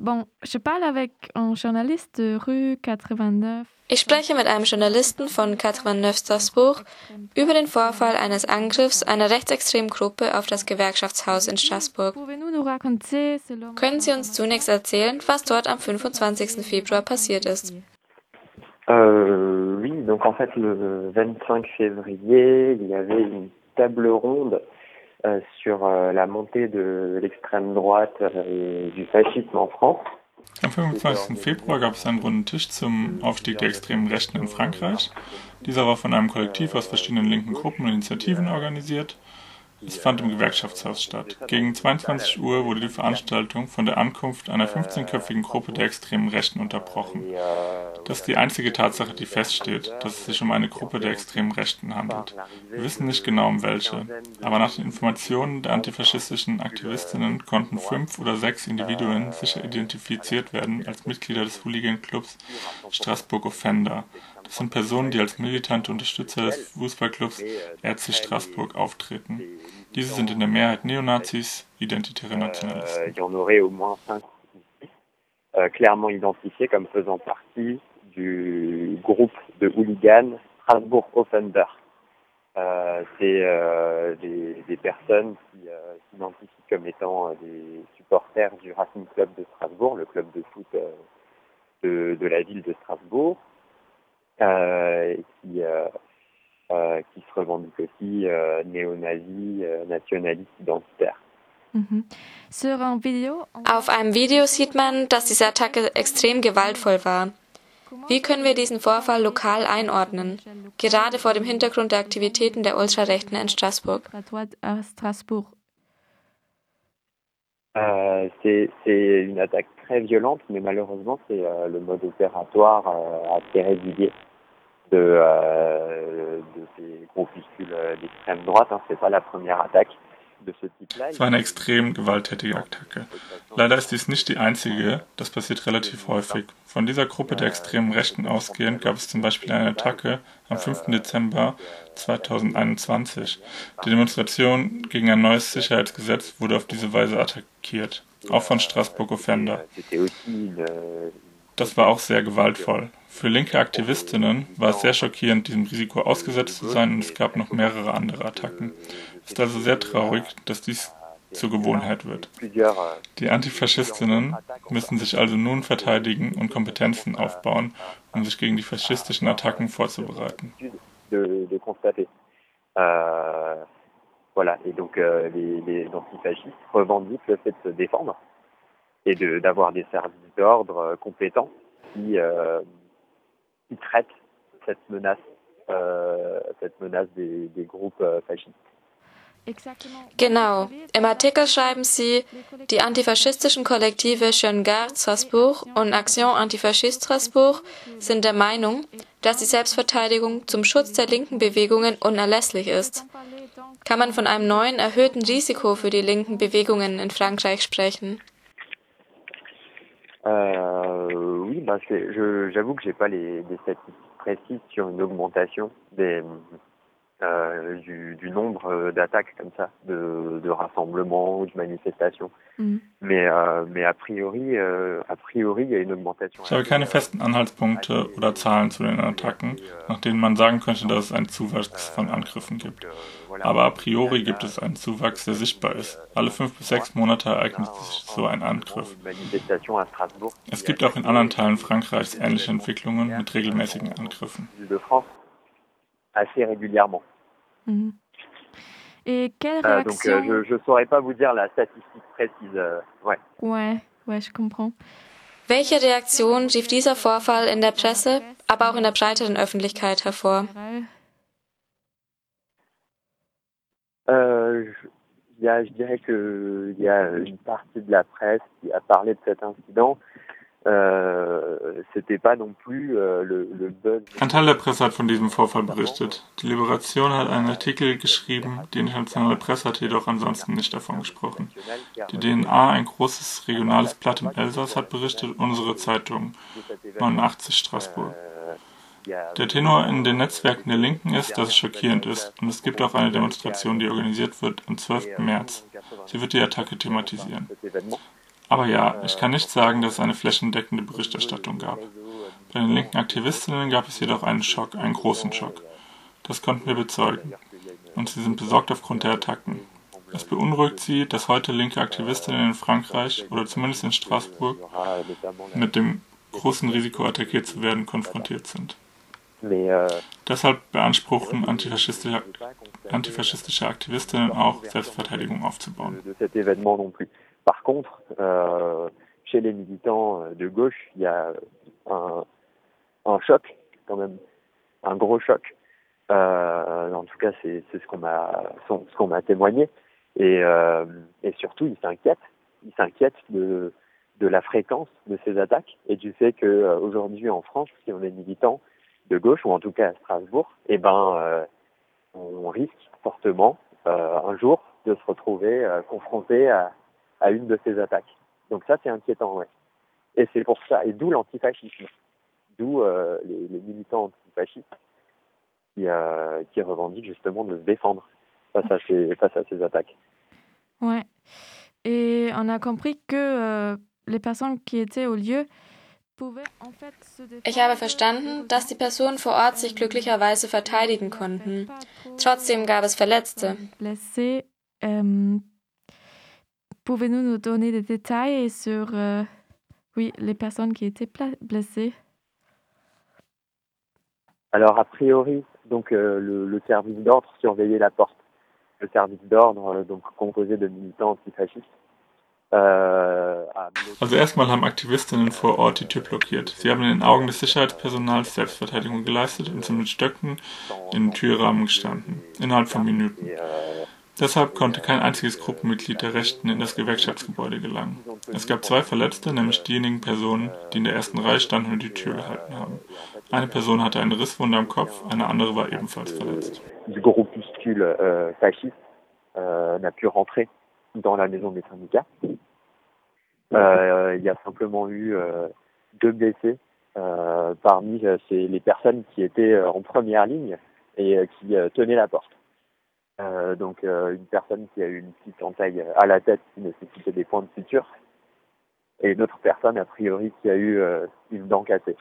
Bon, je parle avec un journaliste de rue 89. Ich spreche mit einem Journalisten von 89 Strasbourg über den Vorfall eines Angriffs einer rechtsextremen Gruppe auf das Gewerkschaftshaus in Straßburg. Können Sie uns zunächst erzählen, was dort am 25. Februar passiert ist? Euh, oui, donc en fait le 25 février, il y avait une table ronde Euh, sur euh, la montée de l'extrême droite euh, et du fascisme en France. Am 25. Februar gab es einen runden Tisch zum Aufstieg der extremen Rechten in Frankreich. Dieser war von einem Kollektiv aus verschiedenen linken Gruppen und Initiativen organisiert. Es fand im Gewerkschaftshaus statt. Gegen 22 Uhr wurde die Veranstaltung von der Ankunft einer 15-köpfigen Gruppe der extremen Rechten unterbrochen. Das ist die einzige Tatsache, die feststeht, dass es sich um eine Gruppe der extremen Rechten handelt. Wir wissen nicht genau um welche, aber nach den Informationen der antifaschistischen Aktivistinnen konnten fünf oder sechs Individuen sicher identifiziert werden als Mitglieder des Hooligan-Clubs Strasbourg Offender. Sind Personen, die als militante Unterstützer des Fußballclubs RC Straßburg auftreten. Diese sind in der Mehrheit Neonazis, identitäre Nationalisten. Il y en aurait au moins cinq euh, clairement identifiés comme faisant partie du groupe de hooligans Strasbourg Offender. Euh, C'est euh, des, des, personnes qui euh, s'identifient comme étant euh, des supporters du Racing Club de Strasbourg, le club de foot euh, de, de, la ville de Strasbourg. Euh, qui, euh, euh, qui se revendique aussi euh, néo-nazi, euh, nationaliste identitaire. Mhm. Auf einem Video sieht man, dass diese Attacke extrem gewaltvoll war. Wie können wir diesen Vorfall lokal einordnen, gerade vor dem Hintergrund der Aktivitäten der Ultrarechten in Straßburg? Euh, c'est une attaque très violente, mais malheureusement, c'est euh, le mode opératoire euh, assez régulier. De, euh, de ces groupuscules d'extrême droite. Hein. C'est pas la première attaque. Es war eine extrem gewalttätige Attacke. Leider ist dies nicht die einzige, das passiert relativ häufig. Von dieser Gruppe der extremen Rechten ausgehend gab es zum Beispiel eine Attacke am 5. Dezember 2021. Die Demonstration gegen ein neues Sicherheitsgesetz wurde auf diese Weise attackiert, auch von Straßburg Offender. Das war auch sehr gewaltvoll. Für linke Aktivistinnen war es sehr schockierend, diesem Risiko ausgesetzt zu sein und es gab noch mehrere andere Attacken. Es ist also sehr traurig, dass dies zur Gewohnheit wird. Die Antifaschistinnen müssen sich also nun verteidigen und Kompetenzen aufbauen, um sich gegen die faschistischen Attacken vorzubereiten. Voilà, et donc euh, les, les antifascistes revendiquent le fait de se défendre et d'avoir de, des services d'ordre euh, compétents qui, euh, qui traitent cette menace, euh, cette menace des, des groupes euh, fascistes. Genau. Im Artikel schreiben Sie, die antifaschistischen Kollektive Jeune Garde Strasbourg und Action Antifaschiste Strasbourg sind der Meinung, dass die Selbstverteidigung zum Schutz der linken Bewegungen unerlässlich ist. Kann man von einem neuen erhöhten Risiko für die linken Bewegungen in Frankreich sprechen? Euh, oui, bah j'avoue que j'ai pas les, des statistiques précises sur une augmentation des, euh, du, du, nombre d'attaques comme ça, de, de, rassemblements ou de manifestations. Mhm. Mais, äh, mais a priori, äh, a priori, il y a une augmentation. Ich habe keine festen Anhaltspunkte oder Zahlen zu den Attacken, nach denen man sagen könnte, dass es einen Zuwachs von Angriffen gibt. Aber a priori gibt es einen Zuwachs, der sichtbar ist. Alle fünf bis sechs Monate ereignet sich so ein Angriff. Es gibt auch in anderen Teilen Frankreichs ähnliche Entwicklungen mit regelmäßigen Angriffen. Assez régulièrement. Mhm. Et quelle réaction euh, donc, je ne saurais pas vous dire la statistique précise. Euh, ouais. ouais, ouais, je comprends. Welche Reaktion rief dieser Vorfall in der Presse, aber auch in der breiteren Öffentlichkeit hervor? Euh, je, je dirais qu'il y a une partie de la presse qui a parlé de cet incident, Ein Teil der Presse hat von diesem Vorfall berichtet. Die Liberation hat einen Artikel geschrieben, die internationale Presse hat jedoch ansonsten nicht davon gesprochen. Die DNA, ein großes regionales Blatt im Elsass, hat berichtet, unsere Zeitung 89 Straßburg. Der Tenor in den Netzwerken der Linken ist, dass es schockierend ist, und es gibt auch eine Demonstration, die organisiert wird am 12. März. Sie wird die Attacke thematisieren. Aber ja, ich kann nicht sagen, dass es eine flächendeckende Berichterstattung gab. Bei den linken Aktivistinnen gab es jedoch einen Schock, einen großen Schock. Das konnten wir bezeugen. Und sie sind besorgt aufgrund der Attacken. Es beunruhigt sie, dass heute linke Aktivistinnen in Frankreich oder zumindest in Straßburg mit dem großen Risiko attackiert zu werden konfrontiert sind. Deshalb beanspruchen antifaschistische, antifaschistische Aktivistinnen auch, Selbstverteidigung aufzubauen. Par contre, euh, chez les militants de gauche, il y a un, un choc, quand même, un gros choc. Euh, en tout cas, c'est ce qu'on m'a ce qu'on m'a témoigné. Et, euh, et surtout, ils s'inquiètent. Ils s'inquiètent de, de la fréquence de ces attaques et du fait qu'aujourd'hui euh, en France, si on est militant de gauche, ou en tout cas à Strasbourg, eh ben, euh, on risque fortement euh, un jour de se retrouver euh, confronté à, à une de ces attaques. Donc ça, c'est inquiétant, ouais. Et c'est pour ça, et d'où l'antifascisme, d'où les, militants antifascistes qui, revendiquent justement de se défendre face à ces, face à ces attaques. Ouais. Et on a compris que les personnes qui étaient au lieu Ich habe verstanden, dass die Personen vor Ort sich glücklicherweise verteidigen konnten. Trotzdem gab es Verletzte. Pouvez-vous nous donner des détails sur euh, oui, les personnes qui étaient blessées Alors, a priori, donc, euh, le, le, service d'ordre surveillait la porte. Le service d'ordre, euh, donc composé de militants antifascistes, Also erstmal haben Aktivistinnen vor Ort die Tür blockiert. Sie haben in den Augen des Sicherheitspersonals Selbstverteidigung geleistet und sind mit Stöcken in den Türrahmen gestanden, innerhalb von Minuten. Deshalb konnte kein einziges Gruppenmitglied der Rechten in das Gewerkschaftsgebäude gelangen. Es gab zwei Verletzte, nämlich diejenigen Personen, die in der ersten Reihe standen und die Tür gehalten haben. Eine Person hatte eine Risswunde am Kopf, eine andere war ebenfalls verletzt. Du groupuscule euh, fasciste euh, n'a pu rentrer dans la maison des syndicats. Euh, il y a simplement eu euh, deux blessés euh, parmi les personnes qui étaient en première ligne et qui tenaient la porte. donc une personne qui a eu une petite entaille à la tête qui nécessitait des points de suture et une autre personne a priori qui a eu une dent cassée.